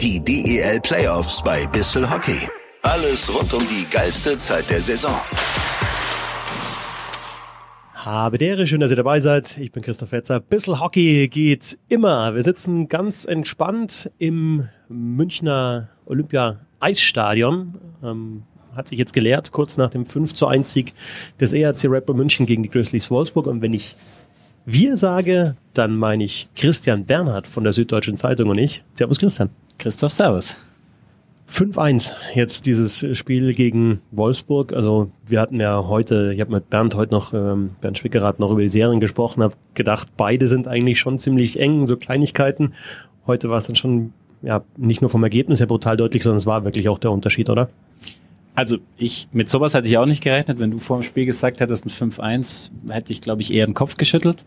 Die DEL Playoffs bei Bissel Hockey. Alles rund um die geilste Zeit der Saison. Habe Dere, schön, dass ihr dabei seid. Ich bin Christoph Fetzer. Bissel Hockey geht immer. Wir sitzen ganz entspannt im Münchner Olympia Eisstadion. Ähm, hat sich jetzt gelehrt, kurz nach dem 5 zu 1 Sieg des ERC Bull München gegen die Grizzlies Wolfsburg. Und wenn ich wir sage, dann meine ich Christian Bernhard von der Süddeutschen Zeitung und ich. Servus Christian. Christoph, servus. 5-1 jetzt dieses Spiel gegen Wolfsburg. Also wir hatten ja heute, ich habe mit Bernd heute noch, ähm, Bernd Schwickerath noch über die Serien gesprochen, habe gedacht, beide sind eigentlich schon ziemlich eng, so Kleinigkeiten. Heute war es dann schon, ja, nicht nur vom Ergebnis her brutal deutlich, sondern es war wirklich auch der Unterschied, oder? Also ich, mit sowas hätte ich auch nicht gerechnet. Wenn du vor dem Spiel gesagt hättest, ein 5-1, hätte ich, glaube ich, eher den Kopf geschüttelt.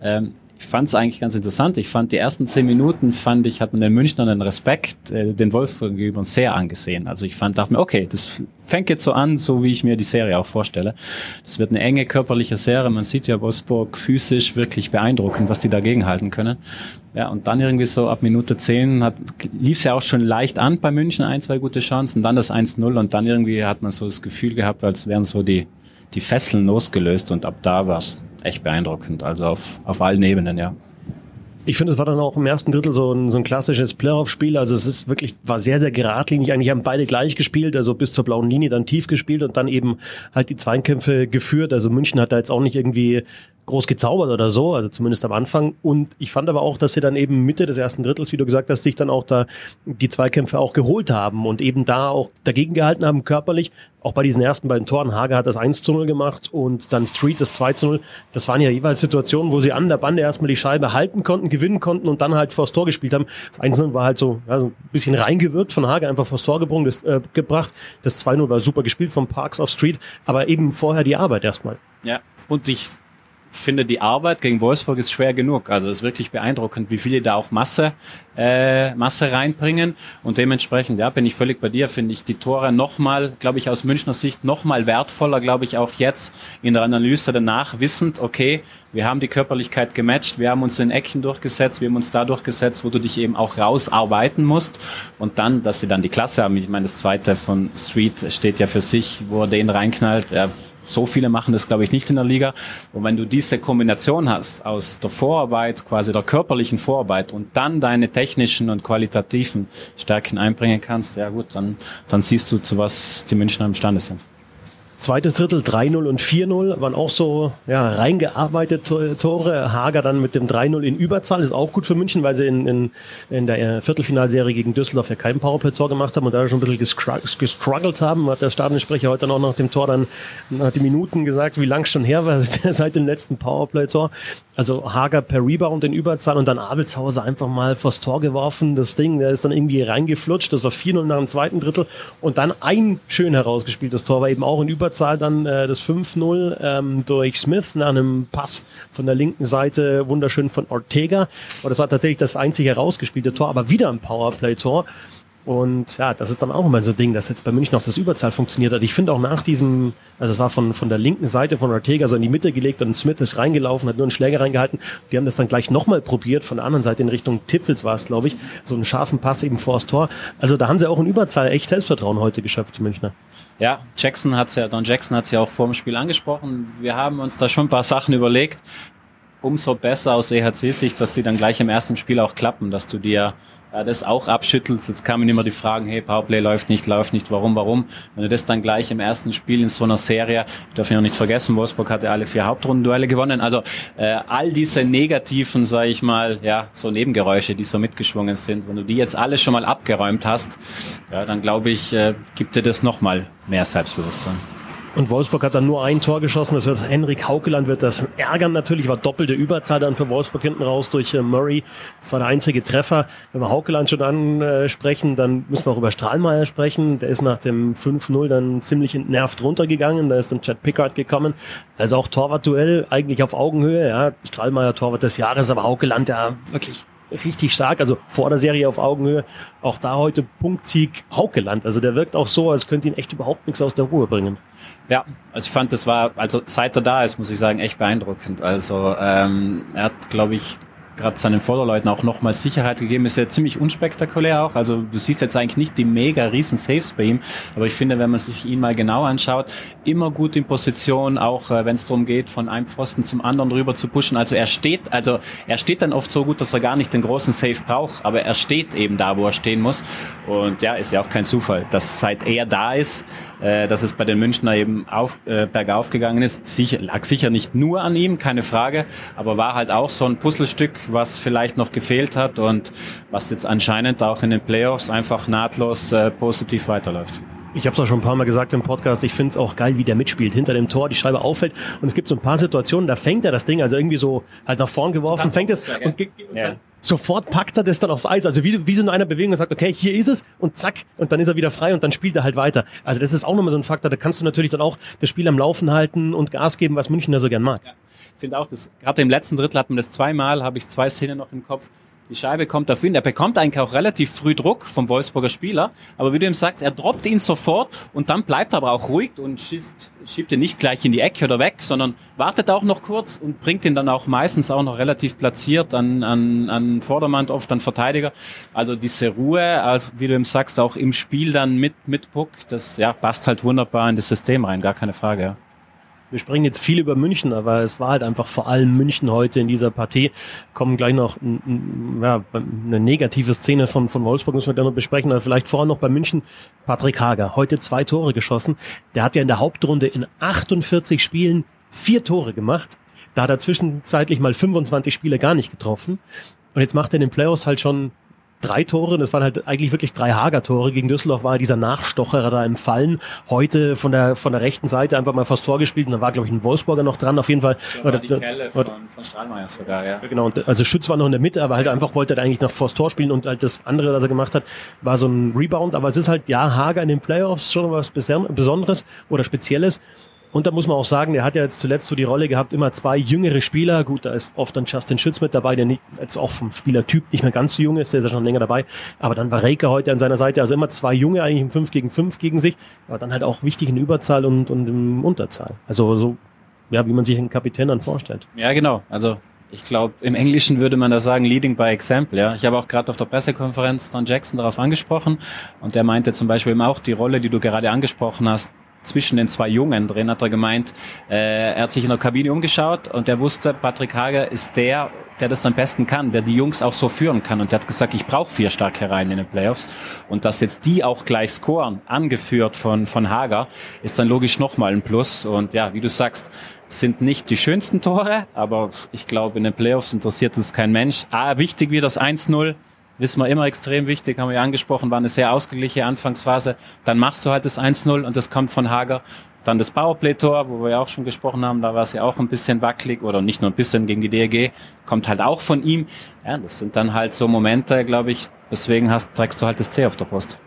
Ähm, ich fand es eigentlich ganz interessant. Ich fand die ersten zehn Minuten, fand ich, hat man den Münchnern den Respekt äh, den Wolfsburg gegenüber sehr angesehen. Also ich fand, dachte mir, okay, das fängt jetzt so an, so wie ich mir die Serie auch vorstelle. Das wird eine enge körperliche Serie. Man sieht ja Wolfsburg physisch wirklich beeindruckend, was die dagegen halten können. Ja, und dann irgendwie so ab Minute zehn lief es ja auch schon leicht an bei München, ein, zwei gute Chancen, dann das 1-0 und dann irgendwie hat man so das Gefühl gehabt, als wären so die, die Fesseln losgelöst und ab da war es echt beeindruckend. Also auf, auf allen Ebenen, ja. Ich finde, es war dann auch im ersten Drittel so ein, so ein klassisches Playoff-Spiel. Also es ist wirklich, war sehr, sehr geradlinig. Eigentlich haben beide gleich gespielt, also bis zur blauen Linie dann tief gespielt und dann eben halt die Zweikämpfe geführt. Also München hat da jetzt auch nicht irgendwie groß gezaubert oder so, also zumindest am Anfang. Und ich fand aber auch, dass sie dann eben Mitte des ersten Drittels, wie du gesagt hast, sich dann auch da die Zweikämpfe auch geholt haben und eben da auch dagegen gehalten haben, körperlich. Auch bei diesen ersten beiden Toren. Hager hat das 1 zu 0 gemacht und dann Street das 2 zu 0. Das waren ja jeweils Situationen, wo sie an der Bande erstmal die Scheibe halten konnten, gewinnen konnten und dann halt vors Tor gespielt haben. Das 1 0 war halt so, ja, ein bisschen reingewirkt von Hager, einfach vors Tor gebrungen, das, äh, gebracht. Das 2 0 war super gespielt von Parks auf Street, aber eben vorher die Arbeit erstmal. Ja, und ich finde, die Arbeit gegen Wolfsburg ist schwer genug. Also es ist wirklich beeindruckend, wie viele da auch Masse, äh, Masse reinbringen. Und dementsprechend, ja, bin ich völlig bei dir, finde ich die Tore nochmal, glaube ich, aus Münchner Sicht nochmal wertvoller, glaube ich, auch jetzt in der Analyse danach, wissend, okay, wir haben die Körperlichkeit gematcht, wir haben uns in Ecken durchgesetzt, wir haben uns da durchgesetzt, wo du dich eben auch rausarbeiten musst. Und dann, dass sie dann die Klasse haben. Ich meine, das zweite von Street steht ja für sich, wo er den reinknallt. Ja, so viele machen das, glaube ich, nicht in der Liga. Und wenn du diese Kombination hast aus der Vorarbeit, quasi der körperlichen Vorarbeit und dann deine technischen und qualitativen Stärken einbringen kannst, ja gut, dann, dann siehst du, zu was die Münchner imstande sind. Zweites Drittel 3-0 und 4-0 waren auch so ja, reingearbeitete Tore. Hager dann mit dem 3-0 in Überzahl ist auch gut für München, weil sie in, in, in der Viertelfinalserie gegen Düsseldorf ja kein Powerplay-Tor gemacht haben und da schon ein bisschen gestruggelt haben. Hat der Stadionsprecher heute noch nach dem Tor dann nach den Minuten gesagt, wie lang schon her war seit dem letzten Powerplay-Tor. Also Hager per Rebound in Überzahl und dann Abelshauser einfach mal vors Tor geworfen. Das Ding, der ist dann irgendwie reingeflutscht. Das war 4-0 nach dem zweiten Drittel und dann ein schön herausgespieltes Tor war eben auch in Überzahl Überzahl dann äh, das 5-0 ähm, durch Smith nach einem Pass von der linken Seite, wunderschön von Ortega. Aber das war tatsächlich das einzige herausgespielte Tor, aber wieder ein Powerplay-Tor. Und ja, das ist dann auch immer so ein Ding, dass jetzt bei München noch das Überzahl funktioniert hat. Ich finde auch nach diesem, also es war von, von der linken Seite von Ortega so in die Mitte gelegt und Smith ist reingelaufen, hat nur einen Schläger reingehalten. Die haben das dann gleich nochmal probiert, von der anderen Seite in Richtung Tiffels war es, glaube ich, so einen scharfen Pass eben vor das Tor. Also da haben sie auch in Überzahl echt Selbstvertrauen heute geschöpft, die Münchner. Ja, Jackson hat's ja, Don Jackson hat's ja auch vor dem Spiel angesprochen. Wir haben uns da schon ein paar Sachen überlegt. Umso besser aus EHC-Sicht, dass die dann gleich im ersten Spiel auch klappen, dass du dir ja, das auch abschüttelst. Jetzt kamen immer die Fragen, hey, Powerplay läuft nicht, läuft nicht, warum, warum? Wenn du das dann gleich im ersten Spiel in so einer Serie, ich darf ja noch nicht vergessen, Wolfsburg hatte alle vier Hauptrundenduelle gewonnen. Also äh, all diese negativen, sage ich mal, ja, so Nebengeräusche, die so mitgeschwungen sind, wenn du die jetzt alle schon mal abgeräumt hast, ja, dann glaube ich, äh, gibt dir das nochmal mehr Selbstbewusstsein. Und Wolfsburg hat dann nur ein Tor geschossen. Das wird Henrik Haukeland wird das ärgern natürlich. War doppelte Überzahl dann für Wolfsburg hinten raus durch äh, Murray. Das war der einzige Treffer. Wenn wir Haukeland schon ansprechen, dann müssen wir auch über Strahlmeier sprechen. Der ist nach dem 5-0 dann ziemlich entnervt runtergegangen. Da ist dann Chad Pickard gekommen. Also auch Torwartduell eigentlich auf Augenhöhe. Ja, Strahlmeier Torwart des Jahres, aber Haukeland ja wirklich richtig stark, also vor der Serie auf Augenhöhe. Auch da heute Punktsieg Haukeland. Also der wirkt auch so, als könnte ihn echt überhaupt nichts aus der Ruhe bringen. Ja, also ich fand, das war, also seit er da ist, muss ich sagen, echt beeindruckend. Also ähm, er hat, glaube ich, gerade seinen Vorderleuten auch nochmal Sicherheit gegeben. Ist ja ziemlich unspektakulär auch. Also du siehst jetzt eigentlich nicht die mega riesen Saves bei ihm, aber ich finde, wenn man sich ihn mal genau anschaut, immer gut in Position, auch äh, wenn es darum geht, von einem Pfosten zum anderen rüber zu pushen. Also er steht, also er steht dann oft so gut, dass er gar nicht den großen Save braucht, aber er steht eben da, wo er stehen muss. Und ja, ist ja auch kein Zufall, dass seit er da ist, äh, dass es bei den Münchner eben auf, äh, bergauf gegangen ist. Sicher, lag sicher nicht nur an ihm, keine Frage, aber war halt auch so ein Puzzlestück, was vielleicht noch gefehlt hat und was jetzt anscheinend auch in den Playoffs einfach nahtlos äh, positiv weiterläuft. Ich habe es auch schon ein paar Mal gesagt im Podcast, ich finde es auch geil, wie der mitspielt. Hinter dem Tor die Scheibe auffällt und es gibt so ein paar Situationen, da fängt er das Ding, also irgendwie so halt nach vorn geworfen, fängt es und, und ja. sofort packt er das dann aufs Eis. Also wie, wie so in einer Bewegung und sagt, okay, hier ist es und zack, und dann ist er wieder frei und dann spielt er halt weiter. Also das ist auch nochmal so ein Faktor, da kannst du natürlich dann auch das Spiel am Laufen halten und Gas geben, was München da so gern mag. Ja. Ich finde auch, dass gerade im letzten Drittel hat man das zweimal, habe ich zwei Szenen noch im Kopf, die Scheibe kommt auf ihn. Er bekommt eigentlich auch relativ früh Druck vom Wolfsburger Spieler. Aber wie du ihm sagst, er droppt ihn sofort und dann bleibt er aber auch ruhig und schießt, schiebt ihn nicht gleich in die Ecke oder weg, sondern wartet auch noch kurz und bringt ihn dann auch meistens auch noch relativ platziert an, an, an Vordermann, oft an Verteidiger. Also diese Ruhe, also wie du ihm sagst, auch im Spiel dann mit, mit Puck, das ja, passt halt wunderbar in das System rein, gar keine Frage. Ja. Wir sprechen jetzt viel über München, aber es war halt einfach vor allem München heute in dieser Partie. Kommen gleich noch ja, eine negative Szene von, von Wolfsburg, müssen wir dann noch besprechen, aber vielleicht vorher noch bei München. Patrick Hager, heute zwei Tore geschossen. Der hat ja in der Hauptrunde in 48 Spielen vier Tore gemacht. Da hat er zwischenzeitlich mal 25 Spiele gar nicht getroffen. Und jetzt macht er in den Playoffs halt schon drei Tore. Das waren halt eigentlich wirklich drei Hager-Tore. Gegen Düsseldorf war dieser Nachstocherer da im Fallen. Heute von der von der rechten Seite einfach mal fast Tor gespielt. Und da war, glaube ich, ein Wolfsburger noch dran. Auf jeden Fall. War die Kelle von, von Strahlmeier sogar, ja. Genau. Und also Schütz war noch in der Mitte, aber halt einfach wollte er eigentlich noch vors Tor spielen. Und halt das andere, was er gemacht hat, war so ein Rebound. Aber es ist halt, ja, Hager in den Playoffs schon was Besonderes oder Spezielles. Und da muss man auch sagen, der hat ja jetzt zuletzt so die Rolle gehabt, immer zwei jüngere Spieler. Gut, da ist oft dann Justin Schütz mit dabei, der nicht, jetzt auch vom Spielertyp nicht mehr ganz so jung ist, der ist ja schon länger dabei. Aber dann war Reike heute an seiner Seite, also immer zwei Junge eigentlich im 5 gegen 5 gegen sich, aber dann halt auch wichtig in Überzahl und, und im Unterzahl. Also so, ja, wie man sich einen Kapitän dann vorstellt. Ja, genau. Also ich glaube, im Englischen würde man da sagen, leading by example. Ja, ich habe auch gerade auf der Pressekonferenz Don Jackson darauf angesprochen und der meinte zum Beispiel eben auch die Rolle, die du gerade angesprochen hast, zwischen den zwei Jungen drin, hat er gemeint, äh, er hat sich in der Kabine umgeschaut und er wusste, Patrick Hager ist der, der das am besten kann, der die Jungs auch so führen kann. Und der hat gesagt, ich brauche vier starke Reihen in den Playoffs. Und dass jetzt die auch gleich scoren, angeführt von, von Hager, ist dann logisch nochmal ein Plus. Und ja, wie du sagst, sind nicht die schönsten Tore, aber ich glaube, in den Playoffs interessiert es kein Mensch. Ah, wichtig wie das 1-0 wissen wir immer extrem wichtig, haben wir ja angesprochen, war eine sehr ausgeglichene Anfangsphase. Dann machst du halt das 1-0 und das kommt von Hager. Dann das Powerplay-Tor, wo wir ja auch schon gesprochen haben, da war es ja auch ein bisschen wackelig oder nicht nur ein bisschen gegen die DRG, kommt halt auch von ihm. Ja, das sind dann halt so Momente, glaube ich, deswegen hast, trägst du halt das C auf der Post.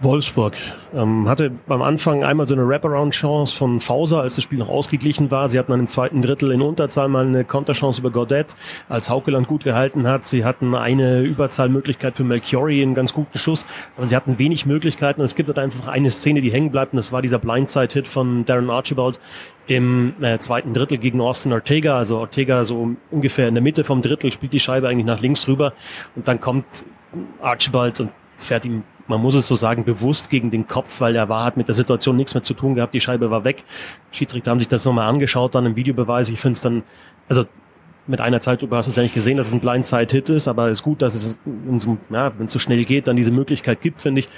Wolfsburg ähm, hatte beim Anfang einmal so eine Wraparound-Chance von Fauser, als das Spiel noch ausgeglichen war. Sie hatten dann im zweiten Drittel in Unterzahl mal eine Konterchance über Godet, als Haukeland gut gehalten hat. Sie hatten eine Überzahlmöglichkeit für Melchiori, einen ganz guten Schuss, aber sie hatten wenig Möglichkeiten. Es gibt dort einfach eine Szene, die hängen bleibt, und das war dieser Blindside-Hit von Darren Archibald im äh, zweiten Drittel gegen Austin Ortega. Also Ortega so ungefähr in der Mitte vom Drittel spielt die Scheibe eigentlich nach links rüber und dann kommt Archibald und fährt ihm man muss es so sagen, bewusst gegen den Kopf, weil er war, hat mit der Situation nichts mehr zu tun gehabt, die Scheibe war weg. Schiedsrichter haben sich das nochmal angeschaut, dann im Videobeweis. Ich finde es dann, also mit einer Zeitlupe hast du es ja nicht gesehen, dass es ein Blindside-Hit ist, aber es ist gut, dass es, ja, wenn es so schnell geht, dann diese Möglichkeit gibt, finde ich.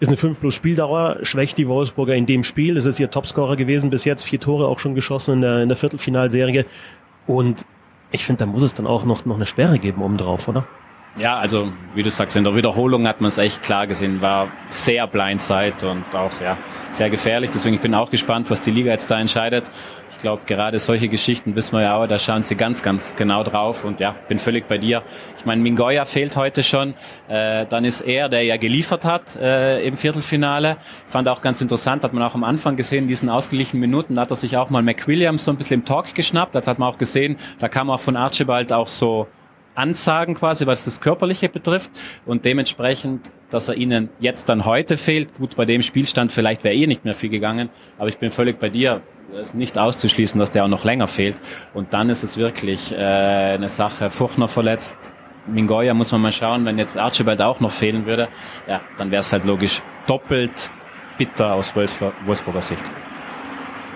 Ist eine 5 plus Spieldauer, schwächt die Wolfsburger in dem Spiel. Es ist ihr Topscorer gewesen bis jetzt, vier Tore auch schon geschossen in der, in der Viertelfinalserie. Und ich finde, da muss es dann auch noch, noch eine Sperre geben oben drauf, oder? Ja, also wie du sagst, in der Wiederholung hat man es echt klar gesehen, war sehr Blindside und auch ja sehr gefährlich. Deswegen ich bin auch gespannt, was die Liga jetzt da entscheidet. Ich glaube, gerade solche Geschichten wissen wir ja auch, da schauen sie ganz, ganz genau drauf und ja, bin völlig bei dir. Ich meine, Mingoya fehlt heute schon. Äh, dann ist er, der ja geliefert hat äh, im Viertelfinale. Fand auch ganz interessant, hat man auch am Anfang gesehen, diesen ausgeglichenen Minuten, hat er sich auch mal McWilliams so ein bisschen im Talk geschnappt. Das hat man auch gesehen, da kam auch von Archibald auch so Ansagen quasi, was das Körperliche betrifft und dementsprechend, dass er ihnen jetzt dann heute fehlt. Gut, bei dem Spielstand vielleicht wäre eh nicht mehr viel gegangen, aber ich bin völlig bei dir. ist nicht auszuschließen, dass der auch noch länger fehlt. Und dann ist es wirklich äh, eine Sache. Fuchner verletzt, Mingoya muss man mal schauen, wenn jetzt Archibald auch noch fehlen würde, ja, dann wäre es halt logisch doppelt bitter aus Wolfsburger Sicht.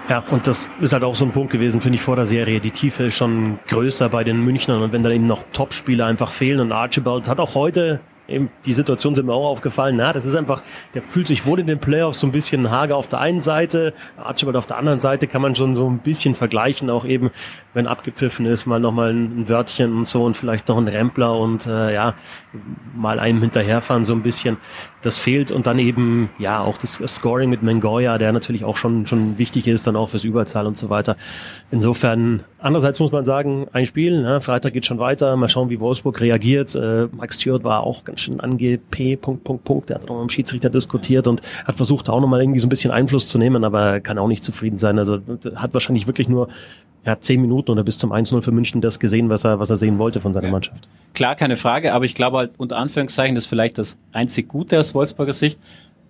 Ja, und das ist halt auch so ein Punkt gewesen, finde ich, vor der Serie. Die Tiefe ist schon größer bei den Münchnern und wenn dann eben noch Top-Spieler einfach fehlen und Archibald hat auch heute eben die Situation sind mir auch aufgefallen. Na, das ist einfach, der fühlt sich wohl in den Playoffs so ein bisschen Hager auf der einen Seite, Archibald auf der anderen Seite kann man schon so ein bisschen vergleichen, auch eben, wenn abgepfiffen ist, mal nochmal ein Wörtchen und so und vielleicht noch ein Rempler und äh, ja, mal einem hinterherfahren so ein bisschen. Das fehlt und dann eben, ja, auch das Scoring mit Mengoya, der natürlich auch schon, schon wichtig ist, dann auch fürs Überzahl und so weiter. Insofern, andererseits muss man sagen, ein Spiel, ne, Freitag geht schon weiter, mal schauen, wie Wolfsburg reagiert. Äh, Mike Stewart war auch ganz schön ange P. Punkt, Punkt, Punkt. Der hat auch mit dem Schiedsrichter diskutiert und hat versucht, auch nochmal irgendwie so ein bisschen Einfluss zu nehmen, aber kann auch nicht zufrieden sein. Also hat wahrscheinlich wirklich nur ja, zehn Minuten oder bis zum 1-0 für München das gesehen, was er, was er sehen wollte von seiner ja. Mannschaft. Klar, keine Frage, aber ich glaube halt unter Anführungszeichen, das ist vielleicht das einzig Gute aus Wolfsburger Sicht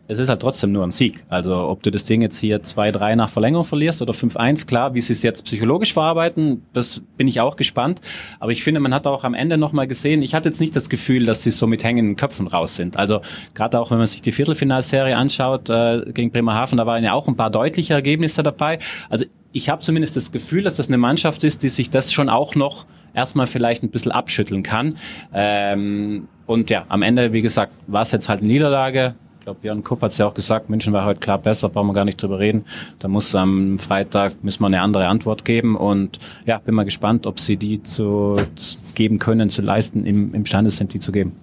es ist halt trotzdem nur ein Sieg. Also ob du das Ding jetzt hier 2-3 nach Verlängerung verlierst oder 5-1, klar, wie sie es jetzt psychologisch verarbeiten, das bin ich auch gespannt. Aber ich finde, man hat auch am Ende nochmal gesehen, ich hatte jetzt nicht das Gefühl, dass sie so mit hängenden Köpfen raus sind. Also gerade auch, wenn man sich die Viertelfinalserie anschaut äh, gegen Bremerhaven, da waren ja auch ein paar deutliche Ergebnisse dabei. Also ich habe zumindest das Gefühl, dass das eine Mannschaft ist, die sich das schon auch noch erstmal vielleicht ein bisschen abschütteln kann. Ähm, und ja, am Ende, wie gesagt, war es jetzt halt eine Niederlage glaube, Björn Kupp hat es ja auch gesagt, München war heute klar besser, brauchen wir gar nicht drüber reden. Da muss am Freitag müssen wir eine andere Antwort geben und ja, bin mal gespannt, ob sie die zu, zu geben können, zu leisten, im, imstande sind, die zu geben.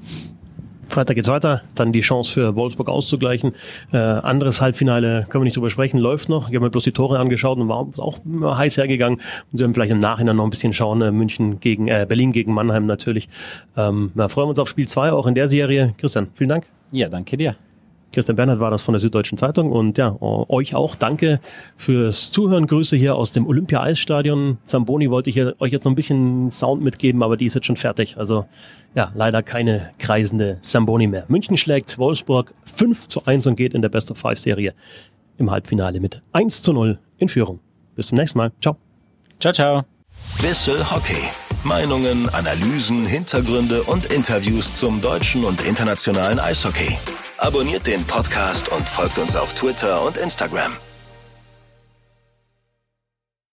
Freitag geht's weiter, dann die Chance für Wolfsburg auszugleichen. Äh, anderes Halbfinale können wir nicht drüber sprechen, läuft noch. Ich habe mir bloß die Tore angeschaut und war auch heiß hergegangen. Und sie werden vielleicht im Nachhinein noch ein bisschen schauen. Äh, München gegen äh, Berlin gegen Mannheim natürlich. Ähm, ja, freuen wir uns auf Spiel 2 auch in der Serie. Christian, vielen Dank. Ja, danke dir. Christian Bernhard war das von der Süddeutschen Zeitung und ja, euch auch danke fürs Zuhören. Grüße hier aus dem Olympia-Eisstadion. Zamboni wollte ich euch jetzt noch ein bisschen Sound mitgeben, aber die ist jetzt schon fertig. Also ja, leider keine kreisende Zamboni mehr. München schlägt Wolfsburg 5 zu 1 und geht in der Best of Five Serie im Halbfinale mit 1 zu 0 in Führung. Bis zum nächsten Mal. Ciao. Ciao, ciao. Bissel Hockey. Meinungen, Analysen, Hintergründe und Interviews zum deutschen und internationalen Eishockey. Abonniert den Podcast und folgt uns auf Twitter und Instagram.